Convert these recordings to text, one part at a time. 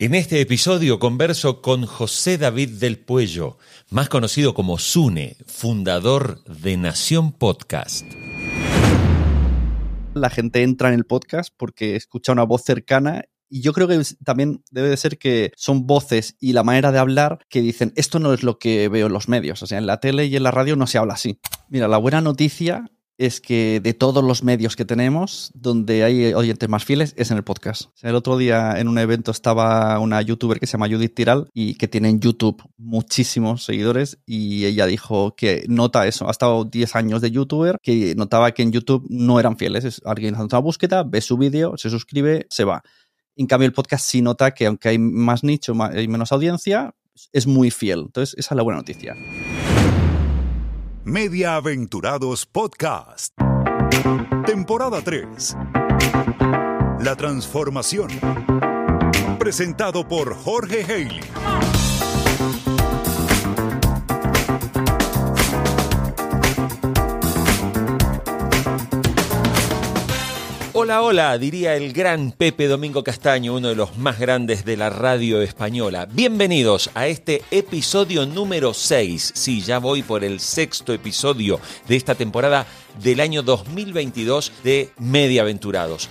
En este episodio converso con José David del Puello, más conocido como Sune, fundador de Nación Podcast. La gente entra en el podcast porque escucha una voz cercana y yo creo que también debe de ser que son voces y la manera de hablar que dicen, esto no es lo que veo en los medios, o sea, en la tele y en la radio no se habla así. Mira, la buena noticia es que de todos los medios que tenemos, donde hay oyentes más fieles, es en el podcast. el otro día en un evento estaba una youtuber que se llama Judith Tiral y que tiene en YouTube muchísimos seguidores y ella dijo que nota eso. Ha estado 10 años de youtuber, que notaba que en YouTube no eran fieles. Es, alguien hace una búsqueda, ve su vídeo, se suscribe, se va. En cambio, el podcast sí nota que aunque hay más nicho, hay menos audiencia, es muy fiel. Entonces, esa es la buena noticia. Media Aventurados Podcast. Temporada 3. La transformación. Presentado por Jorge Haley. Hola, hola, diría el gran Pepe Domingo Castaño, uno de los más grandes de la radio española. Bienvenidos a este episodio número 6. Sí, ya voy por el sexto episodio de esta temporada del año 2022 de Mediaventurados.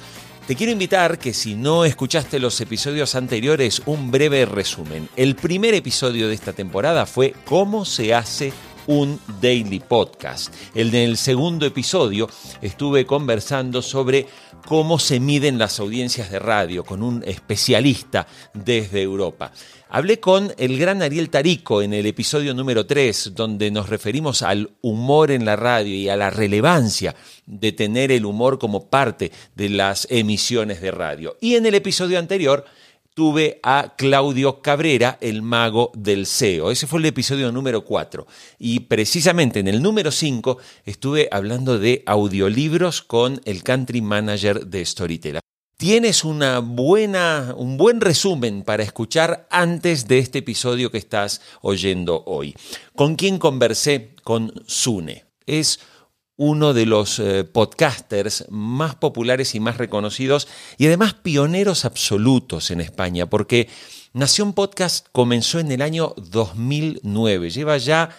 Te quiero invitar que si no escuchaste los episodios anteriores, un breve resumen. El primer episodio de esta temporada fue cómo se hace un daily podcast. El del segundo episodio estuve conversando sobre cómo se miden las audiencias de radio con un especialista desde Europa. Hablé con el gran Ariel Tarico en el episodio número 3, donde nos referimos al humor en la radio y a la relevancia de tener el humor como parte de las emisiones de radio. Y en el episodio anterior tuve a Claudio Cabrera, el mago del SEO. Ese fue el episodio número 4. Y precisamente en el número 5 estuve hablando de audiolibros con el country manager de Storytel. Tienes una buena, un buen resumen para escuchar antes de este episodio que estás oyendo hoy. ¿Con quién conversé? Con Sune. Es uno de los eh, podcasters más populares y más reconocidos y además pioneros absolutos en España, porque Nación Podcast comenzó en el año 2009, lleva ya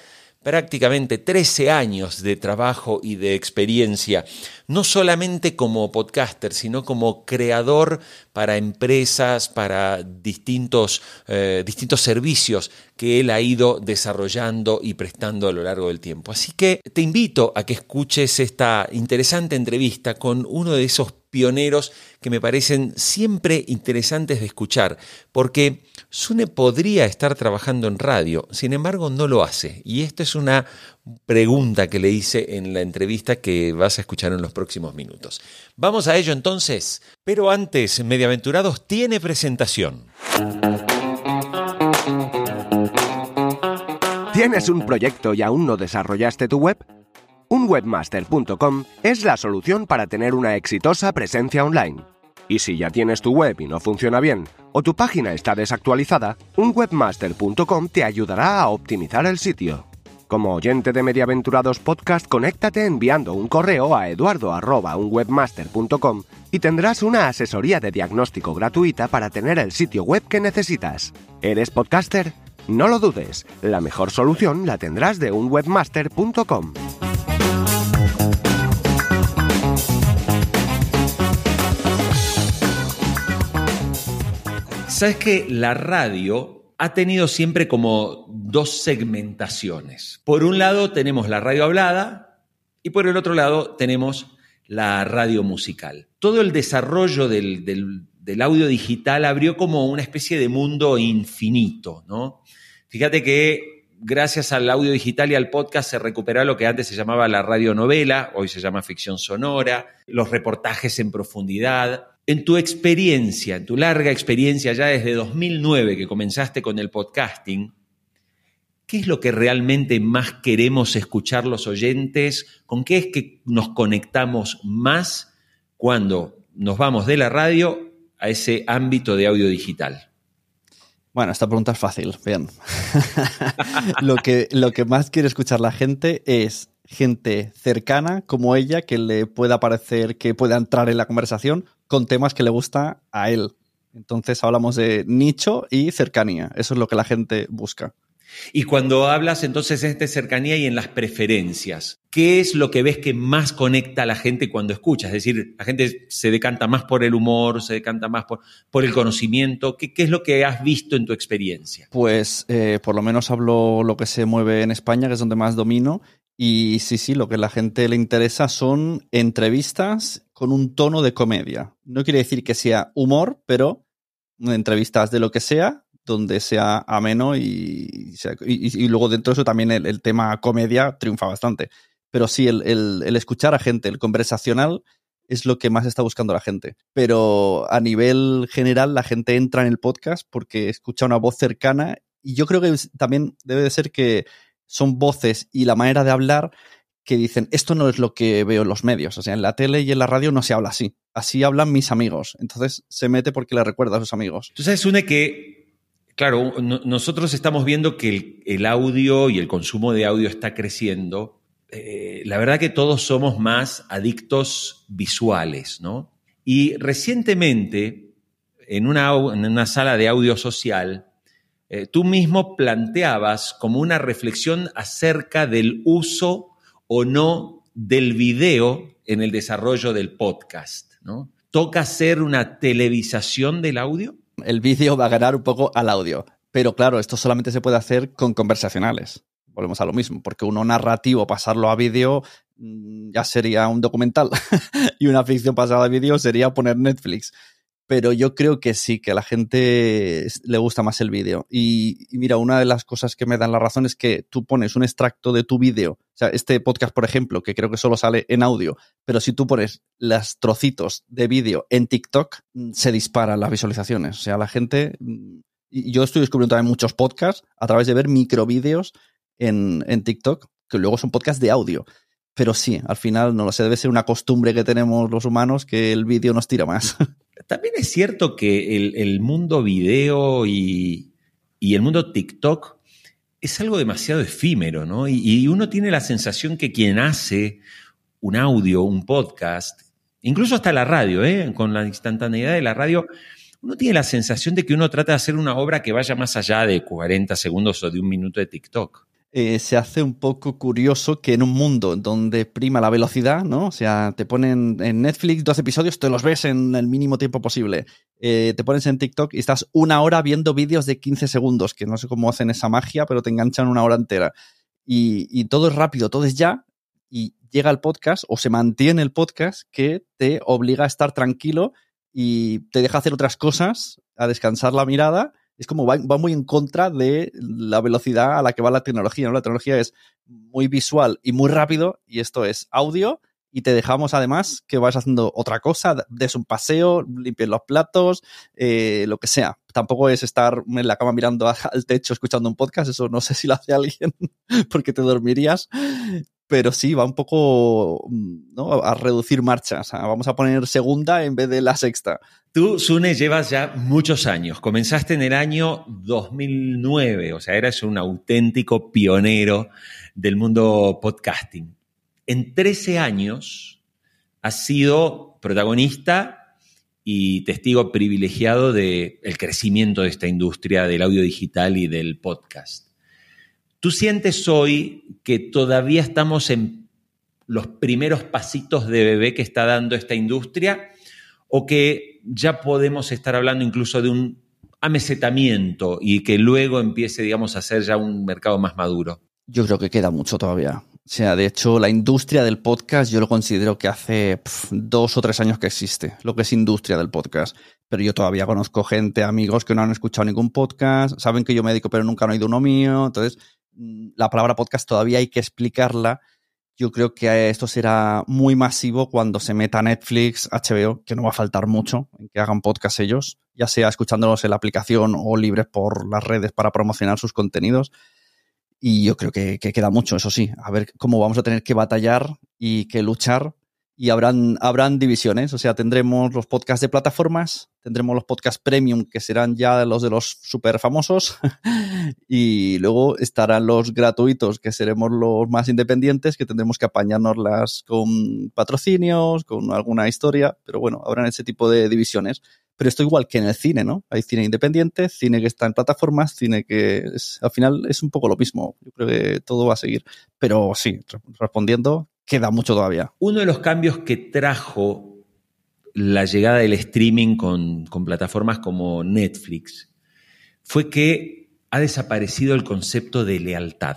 prácticamente 13 años de trabajo y de experiencia, no solamente como podcaster, sino como creador para empresas, para distintos, eh, distintos servicios que él ha ido desarrollando y prestando a lo largo del tiempo. Así que te invito a que escuches esta interesante entrevista con uno de esos pioneros que me parecen siempre interesantes de escuchar, porque Sune podría estar trabajando en radio, sin embargo no lo hace. Y esta es una pregunta que le hice en la entrevista que vas a escuchar en los próximos minutos. Vamos a ello entonces, pero antes, Mediaventurados tiene presentación. ¿Tienes un proyecto y aún no desarrollaste tu web? Unwebmaster.com es la solución para tener una exitosa presencia online. Y si ya tienes tu web y no funciona bien, o tu página está desactualizada, unwebmaster.com te ayudará a optimizar el sitio. Como oyente de Mediaventurados Podcast, conéctate enviando un correo a eduardo.unwebmaster.com y tendrás una asesoría de diagnóstico gratuita para tener el sitio web que necesitas. ¿Eres podcaster? No lo dudes, la mejor solución la tendrás de unwebmaster.com. Sabes que la radio ha tenido siempre como dos segmentaciones. Por un lado tenemos la radio hablada y por el otro lado tenemos la radio musical. Todo el desarrollo del, audio digital abrió como una especie de mundo infinito, ¿no? Fíjate que gracias al audio digital y al podcast se recuperó lo que antes se llamaba la radionovela, hoy se llama ficción sonora, los reportajes en profundidad, en tu experiencia, en tu larga experiencia ya desde 2009 que comenzaste con el podcasting, ¿qué es lo que realmente más queremos escuchar los oyentes? ¿Con qué es que nos conectamos más cuando nos vamos de la radio a ese ámbito de audio digital? Bueno, esta pregunta es fácil, bien. lo, que, lo que más quiere escuchar la gente es gente cercana como ella que le pueda parecer que pueda entrar en la conversación con temas que le gusta a él. Entonces hablamos de nicho y cercanía. Eso es lo que la gente busca. Y cuando hablas entonces de esta cercanía y en las preferencias, ¿qué es lo que ves que más conecta a la gente cuando escuchas? Es decir, la gente se decanta más por el humor, se decanta más por, por el conocimiento. ¿Qué, es lo que has visto en tu experiencia? Pues eh, por lo menos hablo lo que se mueve en España, que es donde más domino. Y sí, sí, lo que a la gente le interesa son entrevistas con un tono de comedia. No quiere decir que sea humor, pero entrevistas de lo que sea, donde sea ameno y, y, luego dentro de eso también el, tema comedia triunfa bastante. Pero sí, el, el, escuchar a gente, el conversacional, es lo que más está buscando la gente. Pero a nivel general, la gente entra en el podcast porque escucha una voz cercana y yo creo que también debe de ser que son voces y la manera de hablar que dicen, esto no es lo que veo en los medios, o sea, en la tele y en la radio no se habla así, así hablan mis amigos, entonces se mete porque le recuerda a sus amigos. Tú sabes, Une, que Claro, nosotros estamos viendo que el, audio y el consumo de audio está creciendo. Eh, la verdad que todos somos más adictos visuales, ¿no? Y recientemente, en una, sala de audio social, eh, tú mismo planteabas como una reflexión acerca del uso o no del video en el desarrollo del podcast, ¿no? ¿Toca hacer una televisación del audio? El vídeo va a ganar un poco al audio. Pero claro, esto solamente se puede hacer con conversacionales. Volvemos a lo mismo, porque uno narrativo pasarlo a vídeo mm, ya sería un documental y una ficción pasada a vídeo sería poner Netflix pero yo creo que sí, que a la gente le gusta más el vídeo. Y, mira, una de las cosas que me dan la razón es que tú pones un extracto de tu vídeo, o sea, este podcast, por ejemplo, que creo que solo sale en audio, pero si tú pones los trocitos de vídeo en TikTok, mm, se disparan las visualizaciones. O sea, la gente... Mm, y yo estoy descubriendo también muchos podcasts a través de ver microvídeos en, en TikTok, que luego son podcasts de audio. Pero sí, al final no lo sé, debe ser una costumbre que tenemos los humanos que el vídeo nos tira más. También es cierto que el, mundo video y, el mundo TikTok es algo demasiado efímero, ¿no? Y, uno tiene la sensación que quien hace un audio, un podcast, incluso hasta la radio, ¿eh? con la instantaneidad de la radio, uno tiene la sensación de que uno trata de hacer una obra que vaya más allá de 40 segundos o de un minuto de TikTok. Eh, se hace un poco curioso que en un mundo donde prima la velocidad, ¿no? O sea, te ponen en Netflix dos episodios, te los ves en el mínimo tiempo posible. Eh, te pones en TikTok y estás una hora viendo vídeos de 15 segundos, que no sé cómo hacen esa magia, pero te enganchan una hora entera. Y todo es rápido, todo es ya, y llega el podcast o se mantiene el podcast que te obliga a estar tranquilo y te deja hacer otras cosas, a descansar la mirada es como va, muy en contra de la velocidad a la que va la tecnología. ¿no? La tecnología es muy visual y muy rápido y esto es audio y te dejamos además que vas haciendo otra cosa, des un paseo, limpies los platos, eh, lo que sea. Tampoco es estar en la cama mirando al techo escuchando un podcast, eso no sé si lo hace alguien porque te dormirías, pero sí, va un poco ¿no? a reducir marchas. vamos a poner segunda en vez de la sexta. Tú, Sune, llevas ya muchos años. Comenzaste en el año 2009, o sea, eras un auténtico pionero del mundo podcasting. En 13 años has sido protagonista y testigo privilegiado del crecimiento de esta industria del audio digital y del podcast. ¿Tú sientes hoy que todavía estamos en los primeros pasitos de bebé que está dando esta industria o que ya podemos estar hablando incluso de un amesetamiento y que luego empiece, digamos, a ser ya un mercado más maduro? Yo creo que queda mucho todavía. O sea, de hecho, la industria del podcast yo lo considero que hace dos o tres años que existe, lo que es industria del podcast. Pero yo todavía conozco gente, amigos que no han escuchado ningún podcast, saben que yo me pero nunca han oído uno mío. Entonces, la palabra podcast todavía hay que explicarla. Yo creo que esto será muy masivo cuando se meta Netflix, HBO, que no va a faltar mucho en que hagan podcast ellos, ya sea escuchándolos en la aplicación o libres por las redes para promocionar sus contenidos. Y yo creo que, que queda mucho, eso sí, a ver cómo vamos a tener que batallar y que luchar y habrán, habrán divisiones, o sea, tendremos los podcasts de plataformas, tendremos los podcasts premium, que serán ya los de los super famosos, y luego estarán los gratuitos, que seremos los más independientes, que tendremos que apañárnoslas con patrocinios, con alguna historia, pero bueno, habrán ese tipo de divisiones. Pero esto igual que en el cine, ¿no? Hay cine independiente, cine que está en plataformas, cine que al final es un poco lo mismo. Yo creo que todo va a seguir. Pero sí, respondiendo, queda mucho todavía. Uno de los cambios que trajo la llegada del streaming con, con plataformas como Netflix fue que ha desaparecido el concepto de lealtad,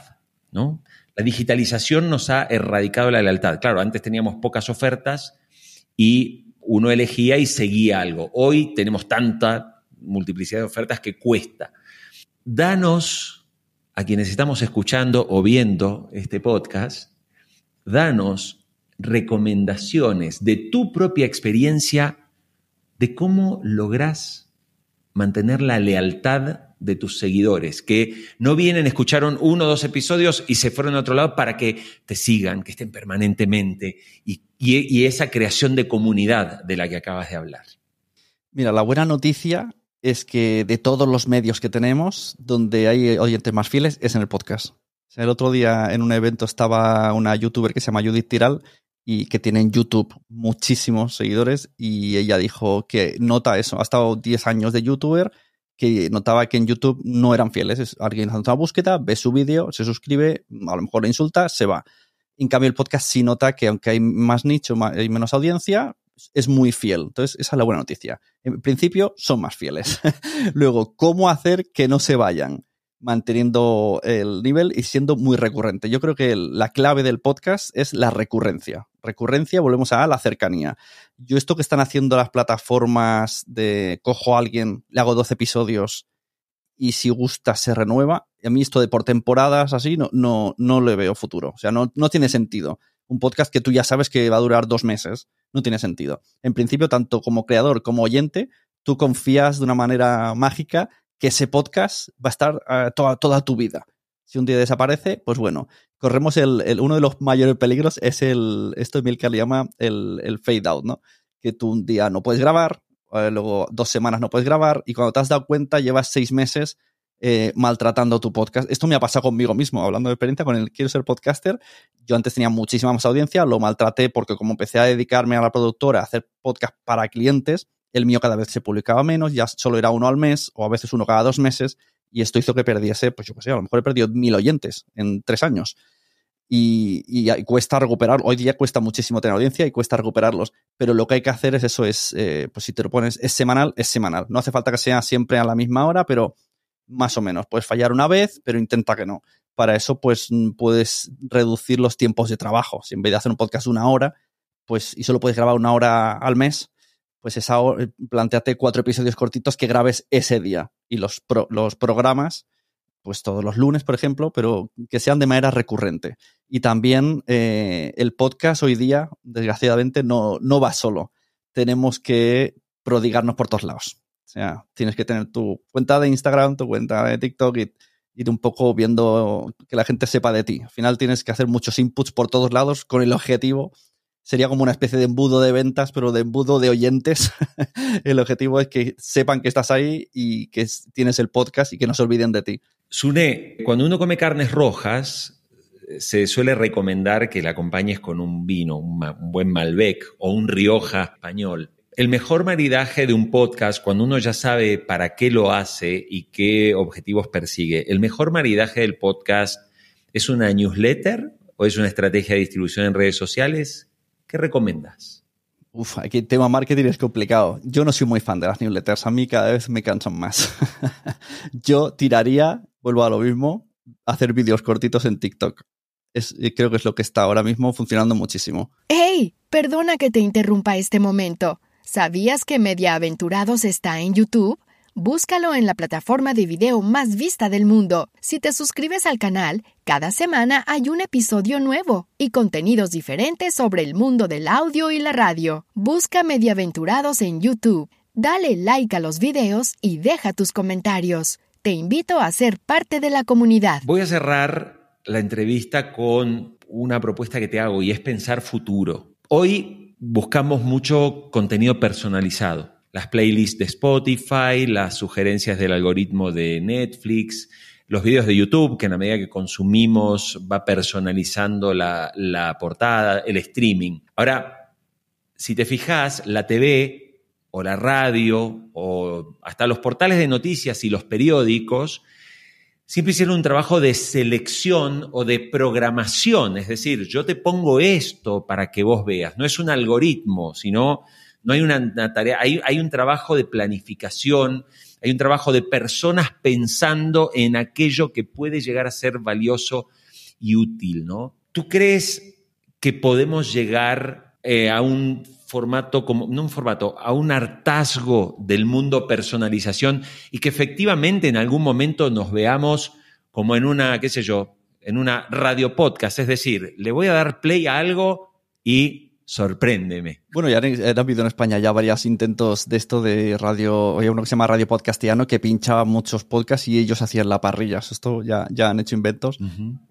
¿no? La digitalización nos ha erradicado la lealtad. Claro, antes teníamos pocas ofertas y uno elegía y seguía algo. Hoy tenemos tanta multiplicidad de ofertas que cuesta. Danos, a quienes estamos escuchando o viendo este podcast, danos recomendaciones de tu propia experiencia de cómo lográs mantener la lealtad de tus seguidores, que no vienen, escucharon uno o dos episodios y se fueron a otro lado para que te sigan, que estén permanentemente y, esa creación de comunidad de la que acabas de hablar. Mira, la buena noticia es que de todos los medios que tenemos, donde hay oyentes más fieles es en el podcast. El otro día en un evento estaba una youtuber que se llama Judith Tiral y que tiene en YouTube muchísimos seguidores y ella dijo que nota eso. Ha estado 10 años de youtuber que notaba que en YouTube no eran fieles. Es, alguien hace una búsqueda, ve su vídeo, se suscribe, a lo mejor le insulta, se va. En cambio, el podcast sí nota que aunque hay más nicho, hay menos audiencia, es muy fiel. Entonces, esa es la buena noticia. En principio, son más fieles. Luego, ¿cómo hacer que no se vayan? Manteniendo el nivel y siendo muy recurrente. Yo creo que la clave del podcast es la recurrencia. Recurrencia, volvemos a la cercanía. Yo esto que están haciendo las plataformas de cojo a alguien, le hago 12 episodios y si gusta se renueva, a mí esto de por temporadas así no, no, no le veo futuro. O sea, no, no tiene sentido. Un podcast que tú ya sabes que va a durar dos meses, no tiene sentido. En principio, tanto como creador como oyente, tú confías de una manera mágica que ese podcast va a estar eh, toda, toda tu vida. Si un día desaparece, pues bueno, corremos el, uno de los mayores peligros es el, esto Emilcar le llama el, el fade out, ¿no? Que tú un día no puedes grabar, eh, luego dos semanas no puedes grabar y cuando te has dado cuenta llevas seis meses eh, maltratando tu podcast. Esto me ha pasado conmigo mismo, hablando de experiencia con el Quiero ser podcaster. Yo antes tenía muchísima más audiencia, lo maltraté porque como empecé a dedicarme a la productora, a hacer podcast para clientes, el mío cada vez se publicaba menos, ya solo era uno al mes o a veces uno cada dos meses y esto hizo que perdiese, pues yo qué sé, a lo mejor he perdido mil oyentes en tres años. Y, cuesta recuperar, hoy día cuesta muchísimo tener audiencia y cuesta recuperarlos, pero lo que hay que hacer es eso, es, eh, pues si te lo pones, es semanal, es semanal. No hace falta que sea siempre a la misma hora, pero más o menos. Puedes fallar una vez, pero intenta que no. Para eso, pues puedes reducir los tiempos de trabajo. Si en vez de hacer un podcast una hora, pues y solo puedes grabar una hora al mes, pues esa, eh, planteate cuatro episodios cortitos que grabes ese día y los, los programas, pues todos los lunes, por ejemplo, pero que sean de manera recurrente. Y también eh, el podcast hoy día, desgraciadamente, no, no va solo. Tenemos que prodigarnos por todos lados. O sea, tienes que tener tu cuenta de Instagram, tu cuenta de TikTok y ir un poco viendo que la gente sepa de ti. Al final tienes que hacer muchos inputs por todos lados con el objetivo sería como una especie de embudo de ventas, pero de embudo de oyentes. el objetivo es que sepan que estás ahí y que tienes el podcast y que no se olviden de ti. Sune, cuando uno come carnes rojas, se suele recomendar que la acompañes con un vino, un, buen Malbec o un Rioja español. El mejor maridaje de un podcast, cuando uno ya sabe para qué lo hace y qué objetivos persigue, el mejor maridaje del podcast es una newsletter o es una estrategia de distribución en redes sociales? ¿Qué recomiendas? Uf, aquí el tema marketing es complicado. Yo no soy muy fan de las newsletters. A mí cada vez me cansan más. Yo tiraría, vuelvo a lo mismo, hacer vídeos cortitos en TikTok. Es, creo que es lo que está ahora mismo funcionando muchísimo. ¡Hey! Perdona que te interrumpa este momento. ¿Sabías que Media Aventurados está en YouTube? Búscalo en la plataforma de video más vista del mundo. Si te suscribes al canal, cada semana hay un episodio nuevo y contenidos diferentes sobre el mundo del audio y la radio. Busca Mediaventurados en YouTube. Dale like a los videos y deja tus comentarios. Te invito a ser parte de la comunidad. Voy a cerrar la entrevista con una propuesta que te hago y es pensar futuro. Hoy buscamos mucho contenido personalizado las playlists de Spotify, las sugerencias del algoritmo de Netflix, los vídeos de YouTube, que en la medida que consumimos va personalizando la, portada, el streaming. Ahora, si te fijas, la TV o la radio o hasta los portales de noticias y los periódicos siempre hicieron un trabajo de selección o de programación, es decir, yo te pongo esto para que vos veas, no es un algoritmo, sino no hay una, tarea, hay, un trabajo de planificación, hay un trabajo de personas pensando en aquello que puede llegar a ser valioso y útil, ¿no? ¿Tú crees que podemos llegar eh, a un formato como, no un formato, a un hartazgo del mundo personalización y que efectivamente en algún momento nos veamos como en una, qué sé yo, en una radio podcast, es decir, le voy a dar play a algo y sorpréndeme. Bueno, ya han, habido en España ya varios intentos de esto de radio, había uno que se llama Radio Podcastiano que pinchaba muchos podcasts y ellos hacían la parrilla. Esto ya, ya han hecho inventos.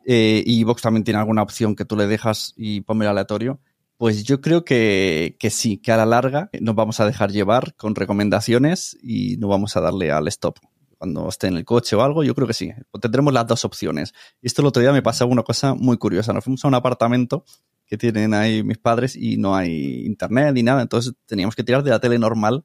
Eh, y Vox también tiene alguna opción que tú le dejas y ponme el aleatorio. Pues yo creo que, que, sí, que a la larga nos vamos a dejar llevar con recomendaciones y no vamos a darle al stop cuando esté en el coche o algo. Yo creo que sí, tendremos las dos opciones. Y esto el otro día me pasó una cosa muy curiosa. Nos fuimos a un apartamento que tienen ahí mis padres y no hay internet ni nada. Entonces teníamos que tirar de la tele normal,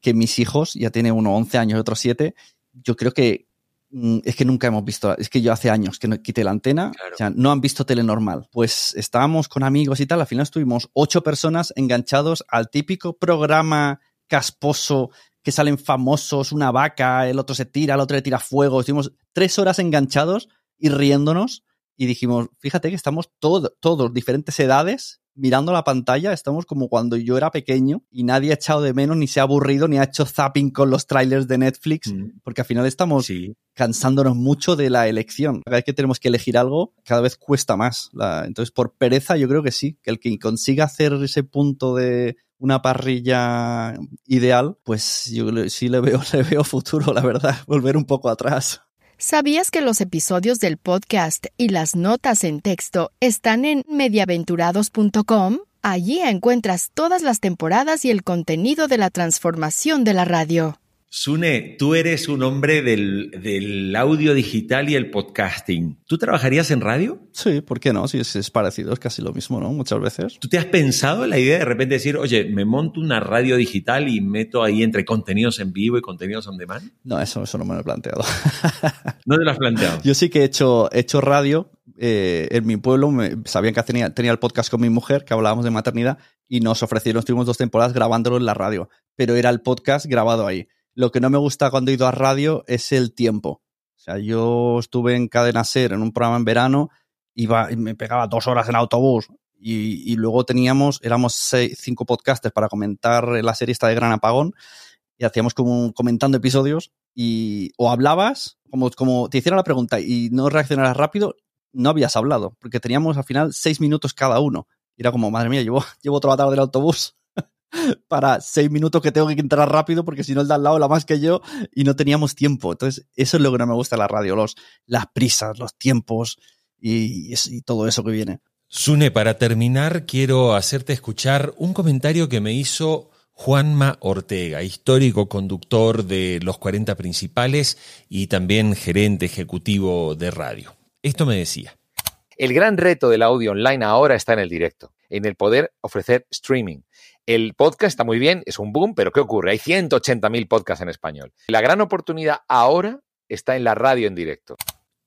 que mis hijos, ya tiene uno 11 años y otro 7, yo creo que mm, es que nunca hemos visto, es que yo hace años que no quité la antena, o sea, no han visto tele normal. Pues estábamos con amigos y tal, al final estuvimos ocho personas enganchados al típico programa casposo que salen famosos, una vaca, el otro se tira, el otro le tira fuego. Estuvimos tres horas enganchados y riéndonos y dijimos, fíjate que estamos todos, todos, diferentes edades, mirando la pantalla, estamos como cuando yo era pequeño y nadie ha echado de menos, ni se ha aburrido, ni ha hecho zapping con los trailers de Netflix, mm. porque al final estamos cansándonos mucho de la elección. Cada vez que tenemos que elegir algo, cada vez cuesta más. entonces, por pereza, yo creo que sí, que el que consiga hacer ese punto de una parrilla ideal, pues yo sí le veo, le veo futuro, la verdad, volver un poco atrás. ¿Sabías que los episodios del podcast y las notas en texto están en mediaventurados.com? Allí encuentras todas las temporadas y el contenido de la transformación de la radio. Sune, tú eres un hombre del, audio digital y el podcasting. ¿Tú trabajarías en radio? Sí, ¿por qué no? Sí, es, parecido, es casi lo mismo, ¿no? Muchas veces. ¿Tú te has pensado en la idea de repente decir, oye, me monto una radio digital y meto ahí entre contenidos en vivo y contenidos on demand? No, eso, eso no me lo he planteado. ¿No te lo has planteado? Yo sí que he hecho, hecho radio. Eh, en mi pueblo me, sabían que tenía, tenía el podcast con mi mujer, que hablábamos de maternidad, y nos ofrecieron, estuvimos dos temporadas grabándolo en la radio, pero era el podcast grabado ahí. Lo que no me gusta cuando he ido a radio es el tiempo. O sea, yo estuve en Cadena Ser en un programa en verano, iba y me pegaba dos horas en autobús y, luego teníamos, éramos seis, cinco podcasters para comentar la serie esta de Gran Apagón y hacíamos como comentando episodios y o hablabas, como, como te hiciera la pregunta y no reaccionaras rápido, no habías hablado, porque teníamos al final seis minutos cada uno. Y era como, madre mía, llevo, llevo toda la tarde autobús para seis minutos que tengo que entrar rápido porque si no el de al lado la más que yo y no teníamos tiempo. Entonces, eso es lo que no me gusta de la radio, los, las prisas, los tiempos y, y todo eso que viene. Sune, para terminar, quiero hacerte escuchar un comentario que me hizo Juanma Ortega, histórico conductor de Los 40 Principales y también gerente ejecutivo de radio. Esto me decía. El gran reto del audio online ahora está en el directo, en el poder ofrecer streaming el podcast está muy bien, es un boom, pero ¿qué ocurre? Hay 180.000 podcasts en español. La gran oportunidad ahora está en la radio en directo.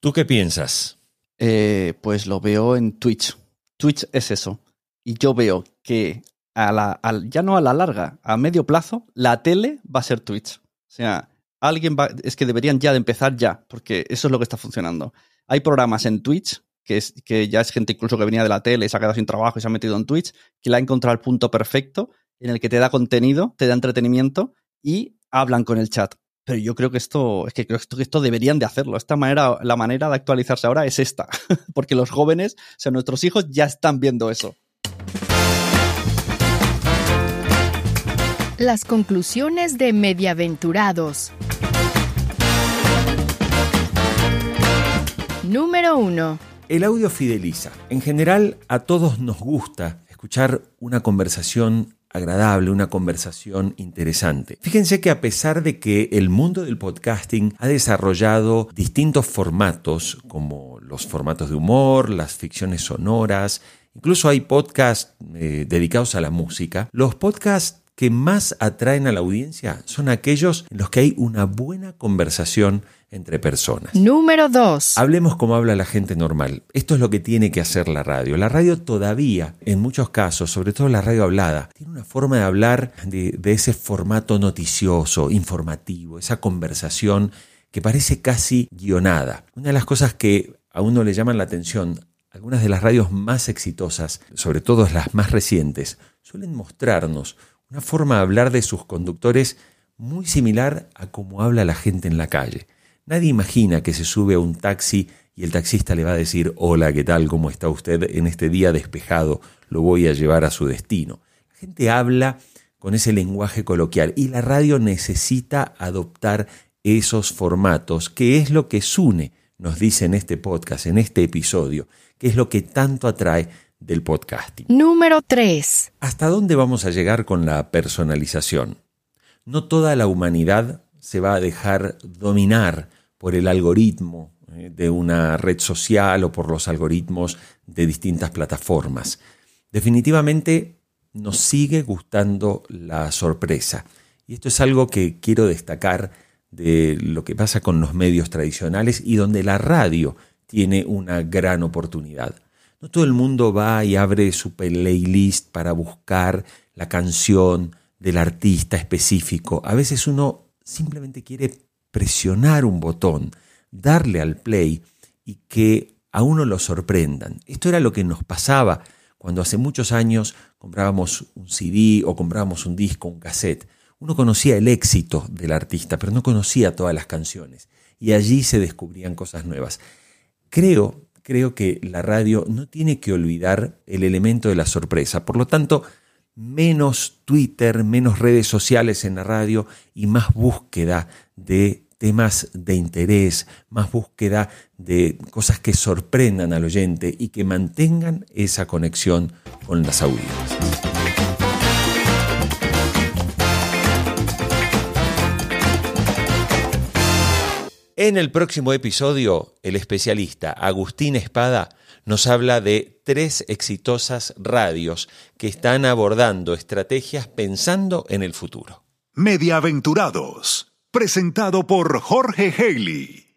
¿Tú qué piensas? Eh, pues lo veo en Twitch. Twitch es eso. Y yo veo que a la, ya no a la larga, a medio plazo, la tele va a ser Twitch. O sea, alguien va, es que deberían ya de empezar ya, porque eso es lo que está funcionando. Hay programas en Twitch que, es, que ya es gente incluso que venía de la tele y se ha quedado sin trabajo y se ha metido en Twitch, que le ha encontrado el punto perfecto en el que te da contenido, te da entretenimiento y hablan con el chat. Pero yo creo que esto, es que creo que esto, deberían de hacerlo. Esta manera, la manera de actualizarse ahora es esta. Porque los jóvenes, o sea, nuestros hijos ya están viendo eso. Las conclusiones de Mediaventurados. Número 1. El audio fideliza. En general, a todos nos gusta escuchar una conversación agradable, una conversación interesante. Fíjense que a pesar de que el mundo del podcasting ha desarrollado distintos formatos, como los formatos de humor, las ficciones sonoras, incluso hay podcasts eh, dedicados a la música, los podcasts que más atraen a la audiencia son aquellos en los que hay una buena conversación entre personas. Número 2. Hablemos como habla la gente normal. Esto es lo que tiene que hacer la radio. La radio todavía, en muchos casos, sobre todo la radio hablada, tiene una forma de hablar de, de ese formato noticioso, informativo, esa conversación que parece casi guionada. Una de las cosas que a uno le llaman la atención, algunas de las radios más exitosas, sobre todo las más recientes, suelen mostrarnos una forma de hablar de sus conductores muy similar a cómo habla la gente en la calle. Nadie imagina que se sube a un taxi y el taxista le va a decir, hola, ¿qué tal? ¿Cómo está usted en este día despejado? Lo voy a llevar a su destino. La gente habla con ese lenguaje coloquial y la radio necesita adoptar esos formatos, que es lo que Sune nos dice en este podcast, en este episodio, que es lo que tanto atrae del podcasting. Número 3. ¿Hasta dónde vamos a llegar con la personalización? No toda la humanidad se va a dejar dominar por el algoritmo eh, de una red social o por los algoritmos de distintas plataformas. Definitivamente nos sigue gustando la sorpresa. Y esto es algo que quiero destacar de lo que pasa con los medios tradicionales y donde la radio tiene una gran oportunidad. No todo el mundo va y abre su playlist para buscar la canción del artista específico. A veces uno simplemente quiere presionar un botón, darle al play y que a uno lo sorprendan. Esto era lo que nos pasaba cuando hace muchos años comprábamos un CD o comprábamos un disco, un cassette. Uno conocía el éxito del artista, pero no conocía todas las canciones. Y allí se descubrían cosas nuevas. Creo, creo que la radio no tiene que olvidar el elemento de la sorpresa. Por lo tanto, menos Twitter, menos redes sociales en la radio y más búsqueda de temas de interés, más búsqueda de cosas que sorprendan al oyente y que mantengan esa conexión con las audiencias. En el próximo episodio, el especialista Agustín Espada nos habla de tres exitosas radios que están abordando estrategias pensando en el futuro. Mediaventurados, presentado por Jorge Haley.